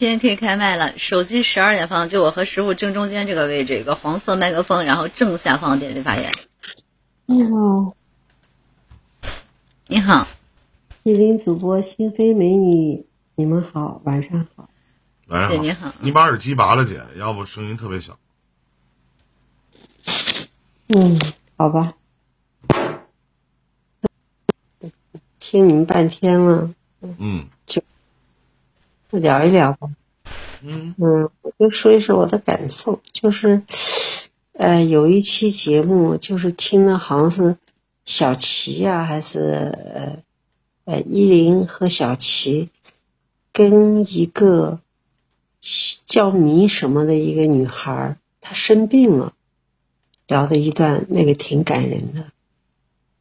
今天可以开麦了，手机十二点放，就我和师傅正中间这个位置，一个黄色麦克风，然后正下方点击发言。你好，你好，吉林主播心飞美女，你们好，晚上好。晚上好，姐你好你把耳机拔了，姐，要不声音特别小。嗯，好吧。听你们半天了，嗯聊一聊吧。嗯嗯，我就说一说我的感受，就是，呃，有一期节目就是听的好像是小齐呀、还是呃呃依林和小齐跟一个叫迷什么的一个女孩儿，她生病了，聊的一段那个挺感人的。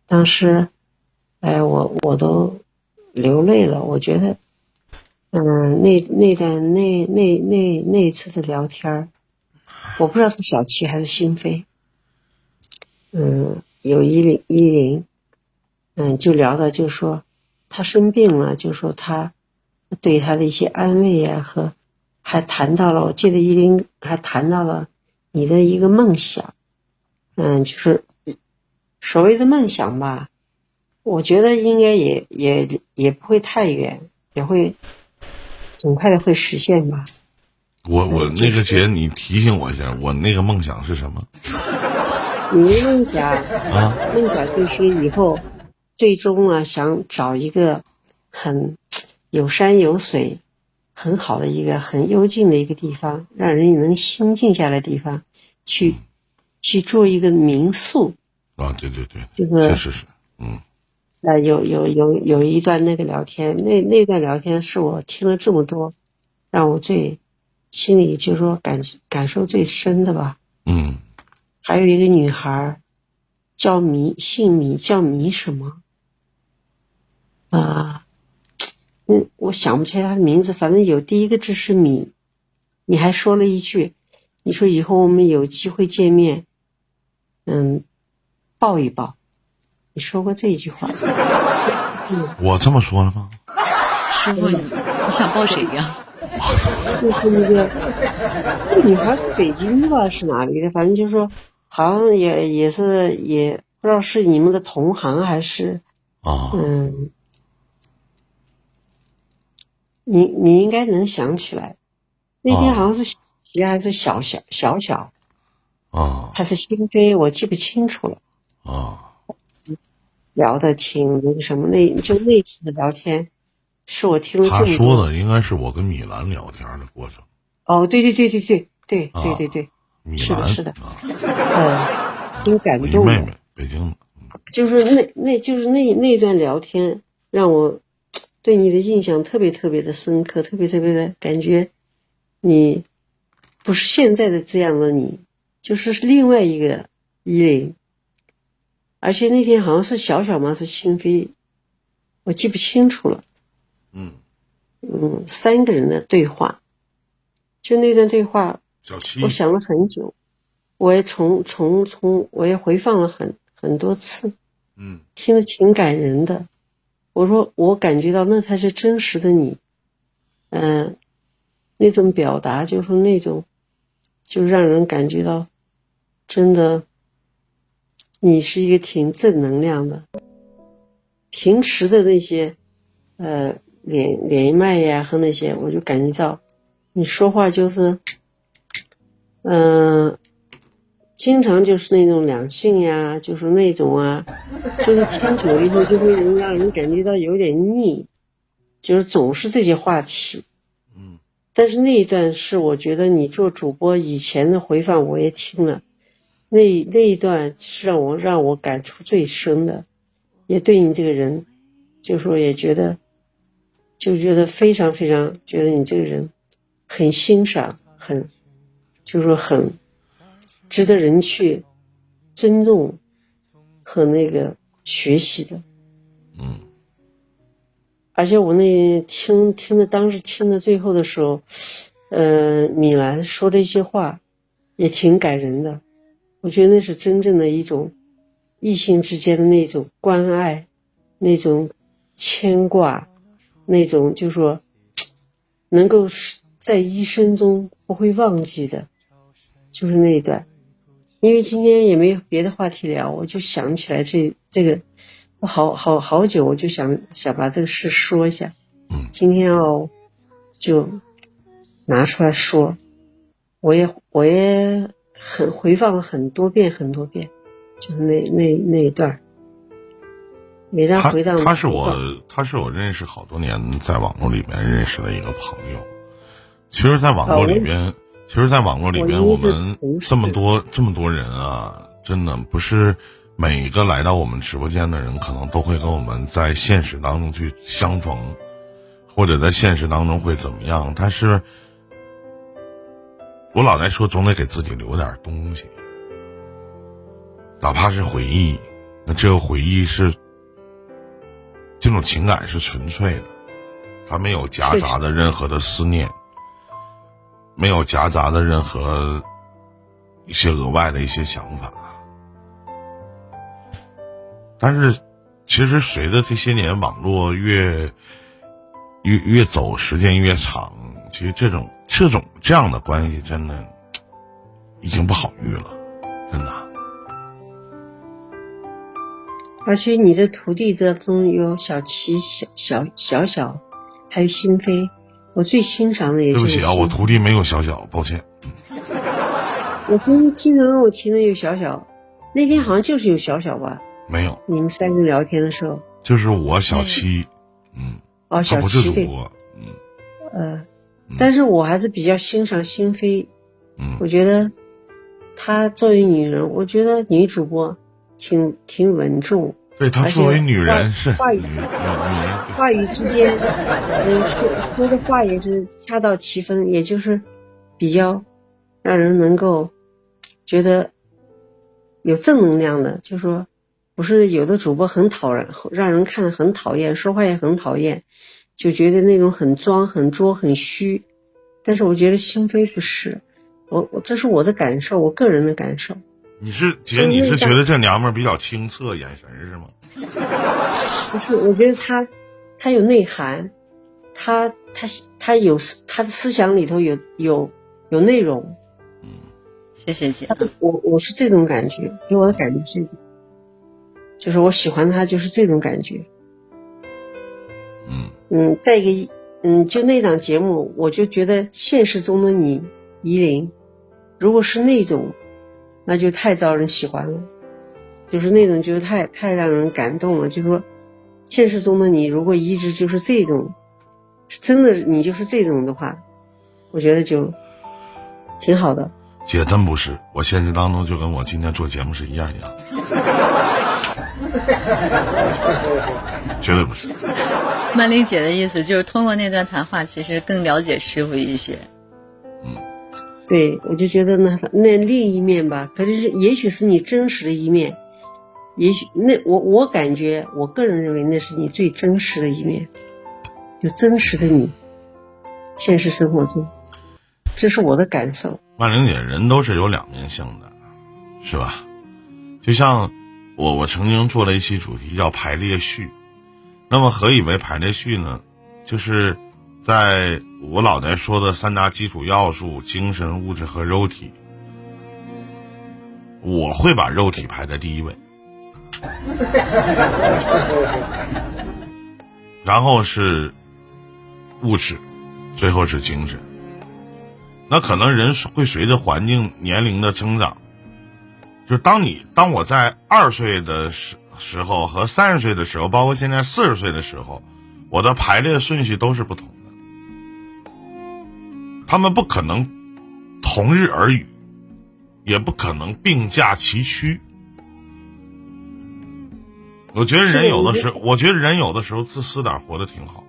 当时，哎，我我都流泪了，我觉得。嗯，那那段那那那那次的聊天，我不知道是小七还是心飞。嗯，有依林依林，嗯，就聊到就说他生病了，就说他对他的一些安慰呀、和还谈到了，我记得依林还谈到了你的一个梦想，嗯，就是所谓的梦想吧，我觉得应该也也也不会太远，也会。很快的会实现吧。我我那个姐，你提醒我一下，我那个梦想是什么 你的梦想，啊？梦想就是以后最终啊，想找一个很有山有水、很好的一个很幽静的一个地方，让人能心静下来的地方，去去做一个民宿。啊，对对对，这个确实是，嗯呃，有有有有一段那个聊天，那那段聊天是我听了这么多，让我最心里就是说感感受最深的吧。嗯还有一个女孩叫米，姓米，叫米什么？啊、嗯，我想不起来她的名字，反正有第一个字是米。你还说了一句，你说以后我们有机会见面，嗯，抱一抱。你说过这一句话。我这么说了吗？师傅你你想抱谁呀？就是那个，这女孩是北京的吧？是哪里的？反正就是说，好像也也是也不知道是你们的同行还是啊，嗯，你你应该能想起来，那天好像是小还是小小小小啊还是新飞，我记不清楚了。啊，聊的挺那个什么，那就那次的聊天，是我听了他这么多。说的应该是我跟米兰聊天的过程。哦，对对对对对对啊对对对，米兰是的是的啊，嗯，挺感我一动的。妹妹，北京的。就是那那就是那那段聊天让我对你的印象特别特别的深刻，特别特别的感觉你不是现在的这样的你，就是另外一个依林。而且那天好像是小小吗？是心飞，我记不清楚了。嗯，嗯，三个人的对话，就那段对话，我想了很久，我也从从从我也回放了很很多次。嗯听得挺感人的。我说，我感觉到那才是真实的你，嗯、那种表达就是那种，就让人感觉到，真的，你是一个挺正能量的。平时的那些，呃，连连麦呀和那些，我就感觉到，你说话就是，嗯、经常就是那种两性呀，就是那种啊，就是听久了以后就会让人感觉到有点腻，就是总是这些话题。嗯但是那一段是我觉得你做主播以前的回放我也听了，那那一段是让我让我感触最深的，也对你这个人，就说也觉得，就觉得非常非常觉得你这个人很欣赏，很，就说很值得人去尊重和那个学习的。嗯而且我那听听的当时听的最后的时候，呃，米兰说的一些话也挺感人的。我觉得那是真正的一种异性之间的那种关爱，那种牵挂，那种就说能够是在一生中不会忘记的，就是那一段。因为今天也没有别的话题聊，我就想起来这这个，我好好好久我就想想把这个事说一下。嗯今天哦，就拿出来说，我也我也很回放了很多遍很多遍，就是那那那一段儿，每当他回到他是我他是我认识好多年在网络里面认识的一个朋友。其实，在网络里边，其实，在网络里边，我们这么多这么多人啊，真的不是每一个来到我们直播间的人，可能都会跟我们在现实当中去相逢，或者在现实当中会怎么样。但是，我老在说，总得给自己留点东西，哪怕是回忆。那这个回忆是这种情感是纯粹的，它没有夹杂的任何的思念，没有夹杂的任何一些额外的一些想法。但是，其实随着这些年网络越越越走，时间越长，其实这种这种这样的关系真的 已经不好遇了，真的。而且你的徒弟当中有小齐、小小小小，还有心飞。我最欣赏的也是对不起啊，我徒弟没有小小，抱歉。我跟经常跟我提的有小小，那天好像就是有小小吧？没有，你们三个聊天的时候，就是我小七，嗯，哦，他小不是主播，嗯呃，但是我还是比较欣赏心扉，嗯。我觉得她作为女人，我觉得女主播挺挺稳重，对她作为女人是话语话语之间，嗯，说说的话也是恰到其分，也就是比较让人能够觉得有正能量的，就说不是有的主播很讨人，让人看了很讨厌，说话也很讨厌，就觉得那种很装、很作、很虚。但是我觉得心扉不是，我我这是我的感受，我个人的感受。你是姐，你是觉得这娘们儿比较清澈，眼神是吗？不是，我觉得她，她有内涵，她她她有她的思想里头有有有内容，嗯谢谢姐。我我是这种感觉，给我的感觉是，就是我喜欢她就是这种感觉。嗯嗯，再一个，嗯，就那档节目，我就觉得现实中的你，依林，如果是那种，那就太招人喜欢了，就是那种就是太太让人感动了。就说现实中的你，如果一直就是这种，真的你就是这种的话，我觉得就挺好的。姐真不是，我现实当中就跟我今天做节目是一样一样，绝对不是。曼玲姐的意思就是通过那段谈话，其实更了解师傅一些。嗯对，我就觉得那那另一面吧，可是也许是你真实的一面，也许那我我感觉，我个人认为那是你最真实的一面，就真实的你，现实生活中，这是我的感受。曼玲姐，人都是有两面性的，是吧？就像我我曾经做了一期主题叫排列序，那么何以为排列序呢？就是在我老在说的三大基础要素：精神、物质和肉体。我会把肉体排在第一位，然后是物质，最后是精神。那可能人会随着环境、年龄的增长，就当你当我在二岁的时时候和三十岁的时候，包括现在四十岁的时候，我的排列顺序都是不同的。他们不可能同日而语，也不可能并驾齐驱。我觉得人有的时候，我觉得人有的时候自私点，活得挺好。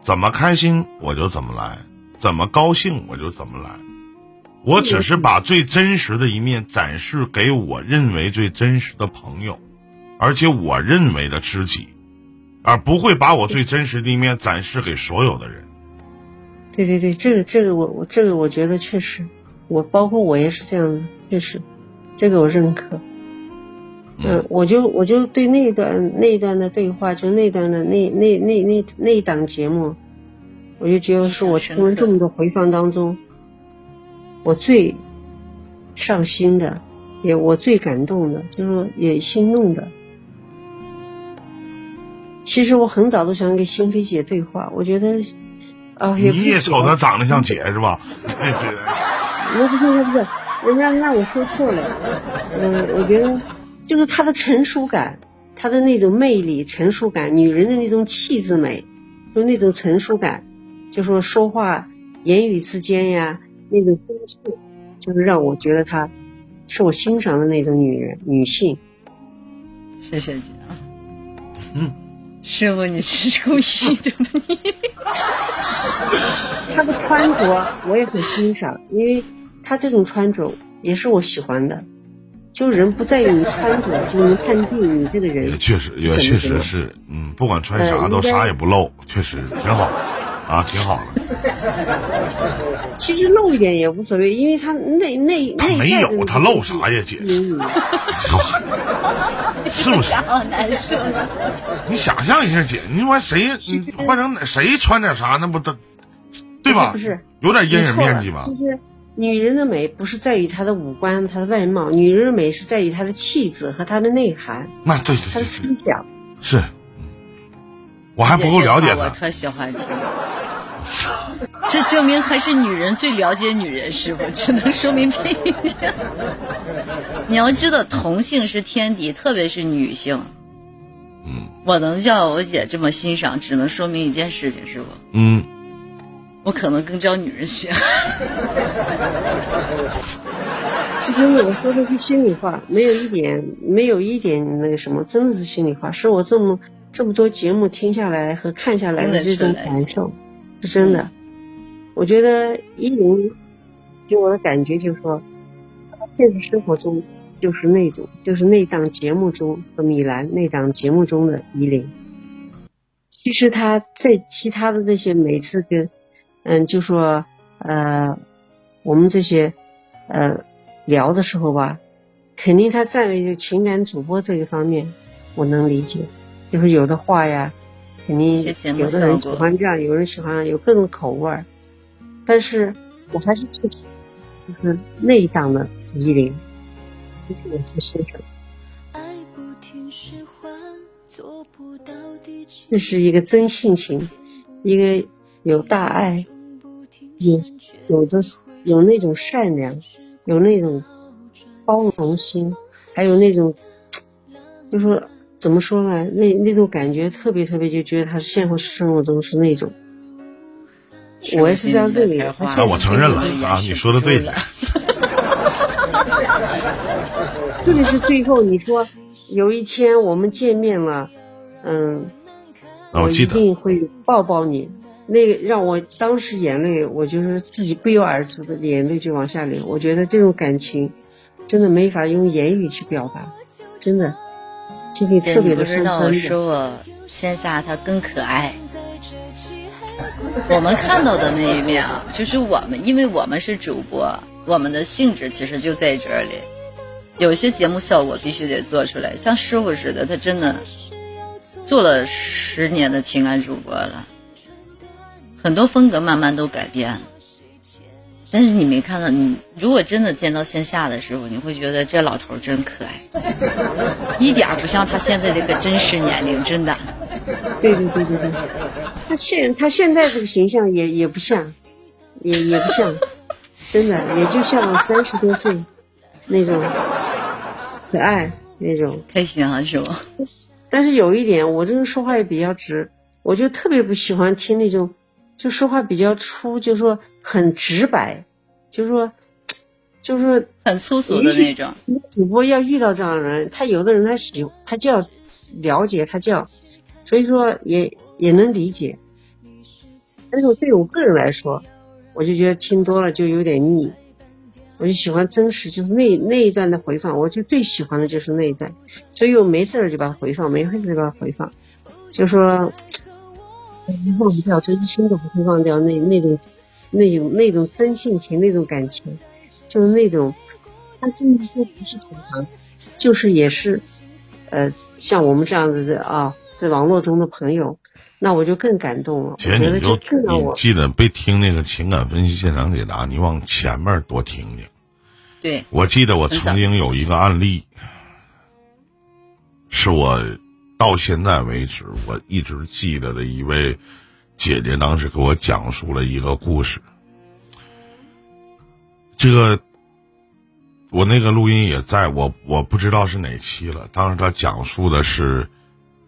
怎么开心我就怎么来。怎么高兴我就怎么来，我只是把最真实的一面展示给我认为最真实的朋友，而且我认为的知己，而不会把我最真实的一面展示给所有的人。对对对，这个这个我我这个我觉得确实，我包括我也是这样的，确实，这个我认可。嗯，我就我就对那段那段的对话，就那段的那那那那那一档节目。我就觉得是我听了这么多回放当中，我最上心的，也我最感动的，就是也心动的。其实我很早都想跟心飞姐对话，我觉得啊，也你也瞅她长得像姐是吧？对对。不是不是不是，人家那我说错了。嗯，我觉得就是她的成熟感，她的那种魅力、成熟感，女人的那种气质美，就那种成熟感，就说说话言语之间呀，那种风趣，就是让我觉得她是我欣赏的那种女人、女性。谢谢姐啊。嗯。师傅，你是故意的吗？你他的穿着我也很欣赏，因为她这种穿着也是我喜欢的。就人不在于你穿着，就能判定你这个人。也确实，也确实是，嗯，不管穿啥都啥也不露，确实挺好，啊，挺好的。其实露一点也无所谓，因为他那那他没有，他露啥呀，姐？是不是？好难受。你想象一下，姐，你说谁？你换成谁穿点啥，那不都对吧？不是，有点阴影面积吧？就是女人的美不是在于她的五官、她的外貌，女人的美是在于她的气质和她的内涵。那对，她的思想是。我还不够了解她。我特喜欢听。这证明还是女人最了解女人，师傅只能说明这一点。你要知道，同性是天敌，特别是女性。嗯。我能叫我姐这么欣赏，只能说明一件事情，师傅。嗯。我可能更招女人喜欢。是真的，我说的是心里话，没有一点，没有一点那个什么，真的是心里话，是我这么这么多节目听下来和看下来的这种感受。是真的，我觉得依林给我的感觉就是说，现实生活中就是那种，就是那档节目中和米兰，那档节目中的依林。其实他在其他的这些每次跟，嗯，就说呃，我们这些呃聊的时候吧，肯定他站为情感主播这一方面，我能理解，就是有的话呀。肯定有的人喜欢这样，有人喜欢有各种口味儿，但是我还是最喜欢就是那一档的依林，这是我最欣赏。这是一个真性情，一个有大爱，有有的有那种善良，有那种包容心，还有那种，就说。怎么说呢？那那种感觉特别特别，就觉得他现实生活中是那种，我也是这样认为。那我承认了啊，你说的对。特别是最后你说有一天我们见面了，嗯，我一定会抱抱你。那个让我当时眼泪，我就是自己不由而出的眼泪就往下流。我觉得这种感情真的没法用言语去表达，真的。姐，你不知道我说我线下他更可爱。我们看到的那一面啊，就是我们，因为我们是主播，我们的性质其实就在这里。有些节目效果必须得做出来，像师傅似的，他真的做了十年的情感主播了，很多风格慢慢都改变了。但是你没看到，你如果真的见到线下的时候，你会觉得这老头真可爱，一点不像他现在这个真实年龄，真的。对对对对对，他现他现在这个形象也也不像，也也不像，真的也就像三十多岁那种可爱那种开心啊，是吗？但是有一点，我这人说话也比较直，我就特别不喜欢听那种。就说话比较粗，就说很直白，就说，就是很粗俗的那种。主播要遇到这样的人，他有的人他喜他就要了解，他就要，所以说也也能理解。但是对我个人来说，我就觉得听多了就有点腻，我就喜欢真实，就是那那一段的回放，我就最喜欢的就是那一段，所以我没事儿就把它回放，没事就把它回放，就说。忘不掉，这一生都不会忘掉那那种、那种、那种真性情，那种感情，就是那种，他真的说不是同行，就是也是，呃，像我们这样子的啊，在网络中的朋友，那我就更感动了。姐，你就你记得别听那个情感分析现场解答，你往前面多听听。对，我记得我曾经有一个案例，是我到现在为止我一直记得的一位姐姐，当时给我讲述了一个故事。这个我那个录音也在我我不知道是哪期了。当时他讲述的是，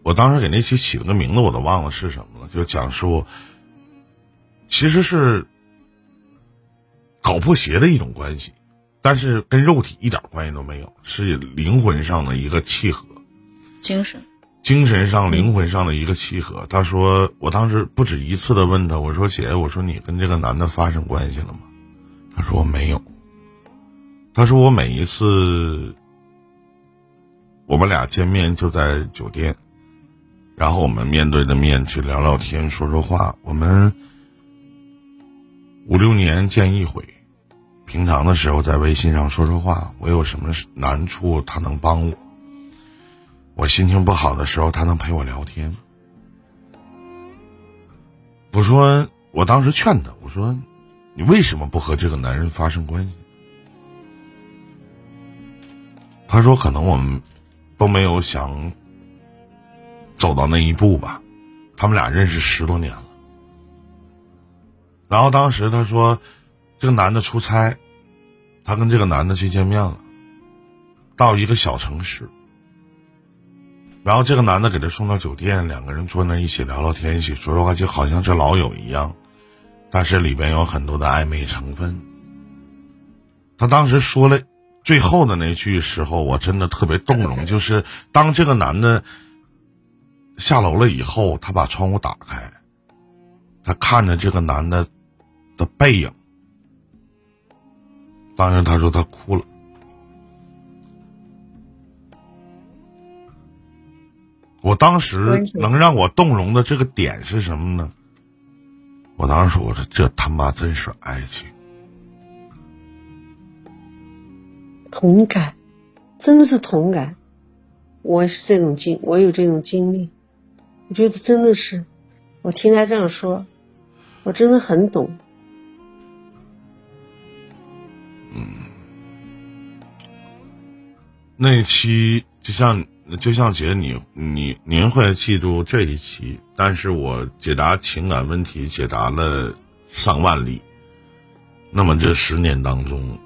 我当时给那期起了个名字，我都忘了是什么了。就讲述，其实是搞破鞋的一种关系。但是跟肉体一点关系都没有，是灵魂上的一个契合，精神，精神上、灵魂上的一个契合。他说，我当时不止一次的问他，我说姐，我说你跟这个男的发生关系了吗？他说我没有。他说我每一次我们俩见面就在酒店，然后我们面对着面去聊聊天、说说话。我们五六年见一回。平常的时候在微信上说说话，我有什么难处他能帮我。我心情不好的时候他能陪我聊天。我说，我当时劝他，我说，你为什么不和这个男人发生关系？他说，可能我们都没有想走到那一步吧。他们俩认识十多年了。然后当时他说。这个男的出差，他跟这个男的去见面了，到一个小城市，然后这个男的给他送到酒店，两个人坐那一起聊聊天，一起说说话，就好像是老友一样，但是里边有很多的暧昧成分。他当时说了最后的那句时候，我真的特别动容，就是当这个男的下楼了以后，他把窗户打开，他看着这个男的的背影。当时他说他哭了，我当时能让我动容的这个点是什么呢？我当时说我说这他妈真是爱情，同感，真的是同感，我是这种经，我有这种经历，我觉得真的是，我听他这样说，我真的很懂。嗯那期就像就像姐你你您会记住这一期，但是我解答情感问题解答了上万例，那么这十年当中，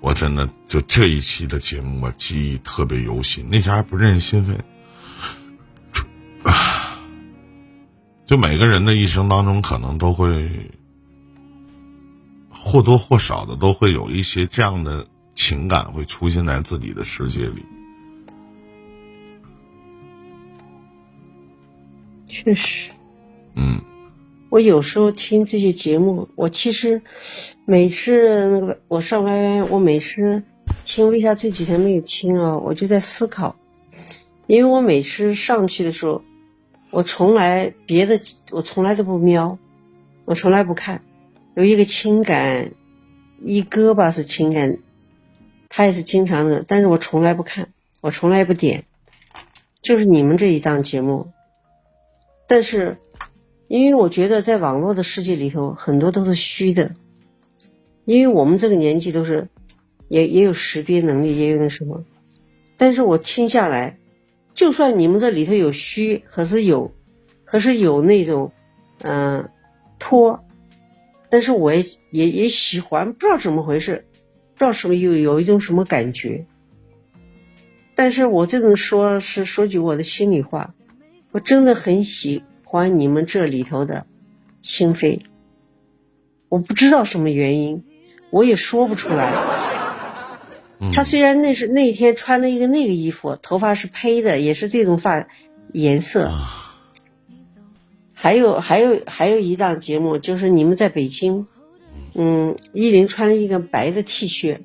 我真的就这一期的节目我记忆特别犹新，那前还不认识心扉，就每个人的一生当中可能都会或多或少的都会有一些这样的。情感会出现在自己的世界里，确实。嗯，我有时候听这些节目，我其实每次那个我上 YY，我每次听，为啥这几天没有听啊？我就在思考，因为我每次上去的时候，我从来别的我从来都不瞄，我从来不看，有一个情感一哥吧是情感。他也是经常的，但是我从来不看，我从来不点，就是你们这一档节目。但是，因为我觉得在网络的世界里头，很多都是虚的，因为我们这个年纪都是，也也有识别能力，也有那什么。但是我听下来，就算你们这里头有虚，可是有，可是有那种，嗯，托，但是我也也也喜欢，不知道怎么回事。不知道什么有有一种什么感觉，但是我这种说是说句我的心里话，我真的很喜欢你们这里头的心扉，我不知道什么原因，我也说不出来。他虽然那是那天穿了一个那个衣服，头发是披的，也是这种发颜色，还有还有还有一档节目就是你们在北京。嗯，依林穿了一个白的 T 恤，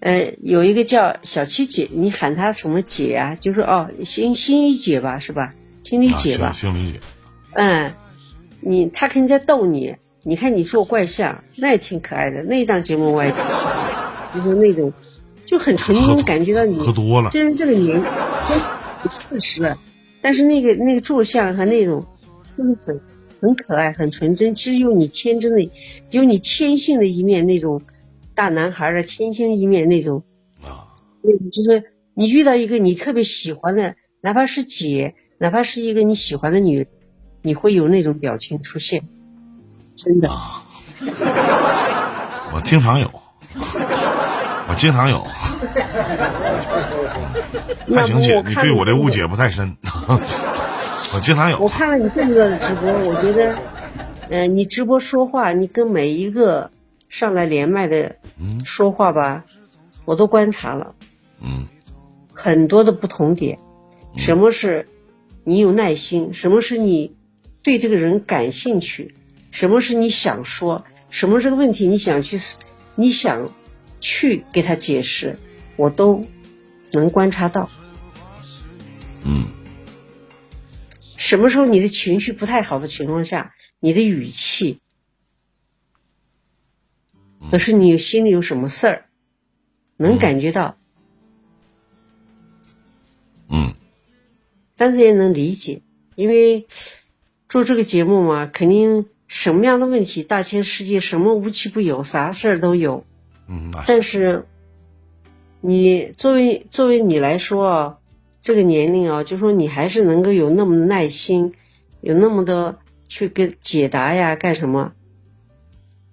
呃，有一个叫小七姐，你喊她什么姐啊？就是哦，心心怡姐吧，是吧？心怡姐吧？姐。嗯，你她肯定在逗你，你看你做怪相，那也挺可爱的。那一档节目我也挺喜欢，就是那种就很纯真，感觉到你喝多了，就是这个年，四十了，但是那个那个坐相和那种就是很很可爱，很纯真。其实有你天真的，有你天性的一面，那种大男孩的天性一面，那种啊，那种就是你遇到一个你特别喜欢的，哪怕是姐，哪怕是一个你喜欢的女人，你会有那种表情出现，真的。我经常有，我经常有。还行，姐，你对我的误解不太深。我经常有。我看了你这么多的直播，我觉得，嗯，你直播说话，你跟每一个上来连麦的说话吧，我都观察了。嗯。很多的不同点，什么是你有耐心？什么是你对这个人感兴趣？什么是你想说？什么这个问题你想去，你想去给他解释，我都能观察到。嗯。什么时候你的情绪不太好的情况下，你的语气，可是你心里有什么事儿，能感觉到。嗯。但是也能理解，因为做这个节目嘛，肯定。什么样的问题？大千世界什么无奇不有，啥事儿都有。嗯，但是，你作为作为你来说啊，这个年龄啊，就说你还是能够有那么耐心，有那么的去给解答呀，干什么？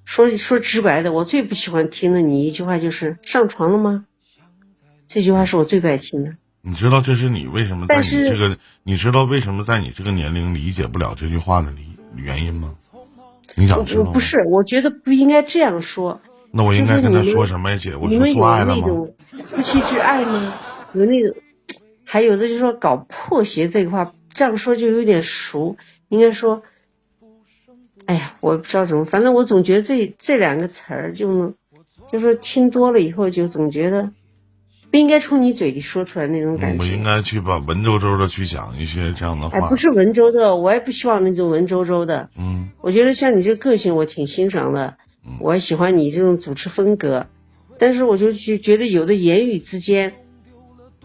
说说直白的，我最不喜欢听的你一句话就是“上床了吗？”这句话是我最不爱听的。你知道这是你为什么在你这个？你知道为什么在你这个年龄理解不了这句话的理原因吗？你想知道？不是，我觉得不应该这样说。那我应该跟他说什么呀，姐？我说做爱了吗？夫妻之爱吗？有那种，还有的就是说搞破鞋这个话，这样说就有点俗。应该说，哎呀，我不知道怎么，反正我总觉得这这两个词儿就能，就说听多了以后就总觉得。不应该从你嘴里说出来那种感觉。我应该去把文绉绉的去讲一些这样的话。哎，不是文绉绉，我也不希望那种文绉绉的。嗯。我觉得像你这个性，我挺欣赏的。嗯。我喜欢你这种主持风格，但是我就觉觉得有的言语之间，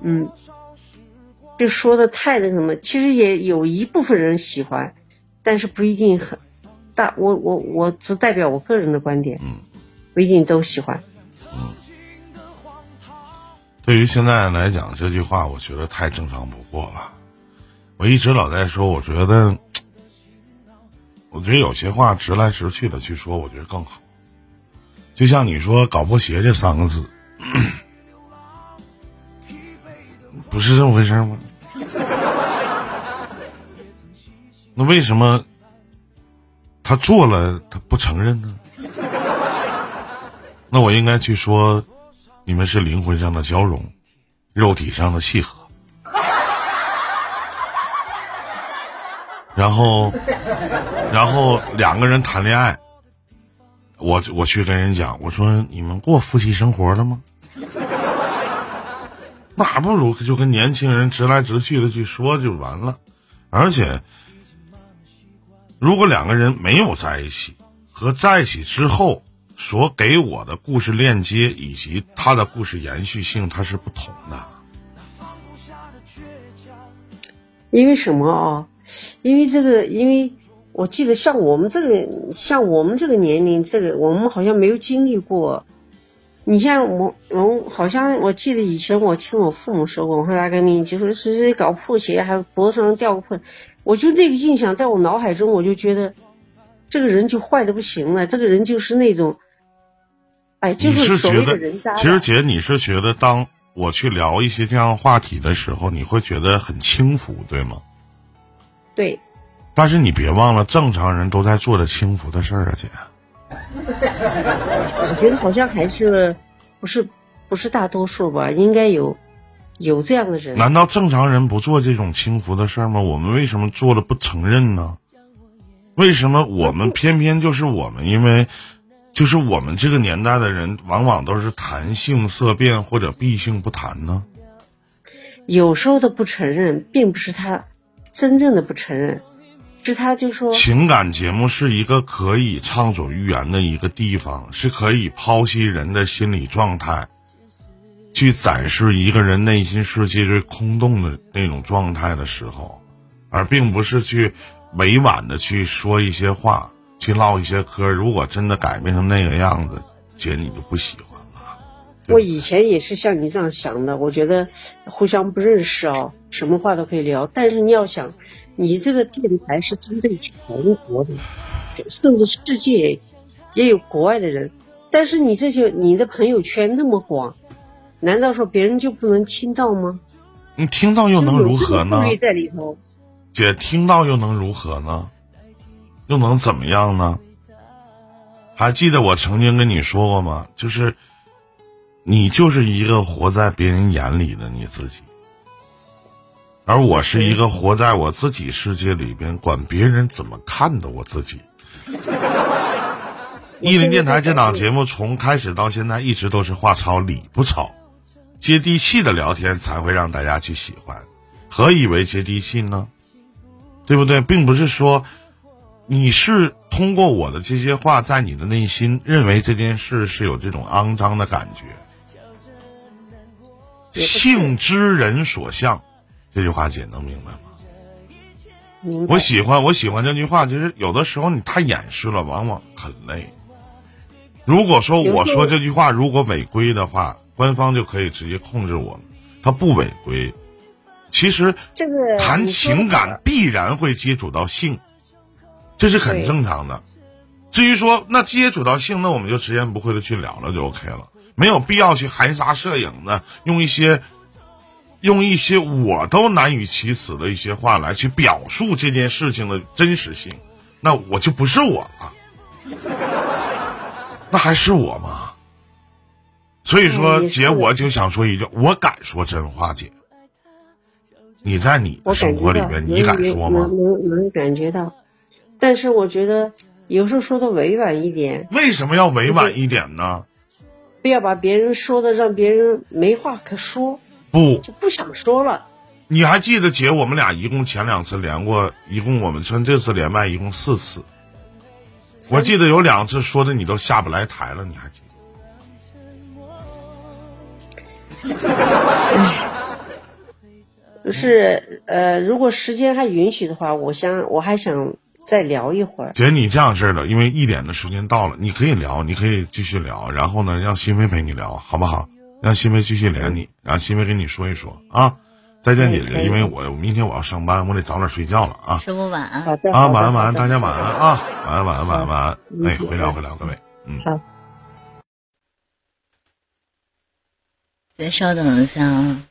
嗯，就说的太那什么。其实也有一部分人喜欢，但是不一定很大。我我我只代表我个人的观点。嗯。不一定都喜欢。对于现在来讲，这句话我觉得太正常不过了。我一直老在说，我觉得，我觉得有些话直来直去的去说，我觉得更好。就像你说“搞破鞋”这三个字，不是这么回事吗？那为什么他做了他不承认呢？那我应该去说。你们是灵魂上的交融，肉体上的契合，然后，然后两个人谈恋爱，我我去跟人讲，我说你们过夫妻生活了吗？那还不如就跟年轻人直来直去的去说就完了，而且，如果两个人没有在一起，和在一起之后。所给我的故事链接以及他的故事延续性，它是不同的。因为什么啊？因为这个，因为我记得像我们这个，像我们这个年龄，这个我们好像没有经历过。你像我，我好像我记得以前我听我父母说过，我说大革命就是谁谁搞破鞋，还有脖子上吊个破，我就那个印象在我脑海中，我就觉得这个人就坏的不行了，这个人就是那种。哎，就是觉得，其实姐，你是觉得，当我去聊一些这样话题的时候，你会觉得很轻浮，对吗？对。但是你别忘了，正常人都在做着轻浮的事儿啊，姐。我觉得好像还是不是不是大多数吧，应该有有这样的人。难道正常人不做这种轻浮的事儿吗？我们为什么做了不承认呢？为什么我们偏偏就是我们？因为。就是我们这个年代的人，往往都是谈性色变或者避性不谈呢。有时候的不承认，并不是他真正的不承认，是他就说。情感节目是一个可以畅所欲言的一个地方，是可以剖析人的心理状态，去展示一个人内心世界最空洞的那种状态的时候，而并不是去委婉的去说一些话，去唠一些嗑，如果真的改变成那个样子，姐你就不喜欢了。我以前也是像你这样想的，我觉得互相不认识哦，什么话都可以聊。但是你要想，你这个电台是针对全国的，甚至世界也有国外的人，但是你这些你的朋友圈那么广，难道说别人就不能听到吗？你听到又能如何呢？在里头，姐听到又能如何呢？又能怎么样呢？还记得我曾经跟你说过吗？就是，你就是一个活在别人眼里的你自己，而我是一个活在我自己世界里边，管别人怎么看的我自己。一林电台这档节目从开始到现在一直都是话糙理不糙。接地气的聊天才会让大家去喜欢，何以为接地气呢？对不对？并不是说你是通过我的这些话，在你的内心认为这件事是有这种肮脏的感觉。性知人所向，这句话姐能明白吗？我喜欢，我喜欢这句话，就是有的时候你太掩饰了，往往很累。如果说我说这句话如果违规的话。官方就可以直接控制我们，他不违规。其实，这个谈情感必然会接触到性，这是很正常的。至于说那接触到性，那我们就直言不讳的去聊了就 OK 了，没有必要去含沙射影的用一些用一些我都难以启齿的一些话来去表述这件事情的真实性，那我就不是我了，那还是我吗？所以说，姐，我就想说一句，我敢说真话，姐。你在你的生活里边，你敢说吗？能能感觉到，但是我觉得有时候说的委婉一点。为什么要委婉一点呢？不要把别人说的让别人没话可说，不就不想说了。你还记得姐，我们俩一共前两次连过，一共我们趁这次连麦一共四次。我记得有两次说的你都下不来台了，你还记？得？是呃，如果时间还允许的话，我想我还想再聊一会儿。姐，你这样式的，因为一点的时间到了，你可以聊，你可以继续聊，然后呢，让新飞陪你聊，好不好？让新梅继续连你，让新梅跟你说一说啊。再见，姐姐，因为我明天我要上班，我得早点睡觉了啊。师傅晚安。好的。啊，晚安晚安，大家晚安啊，晚安晚安晚安晚安。哎，回聊回聊，各位，嗯。好。再稍等一下啊。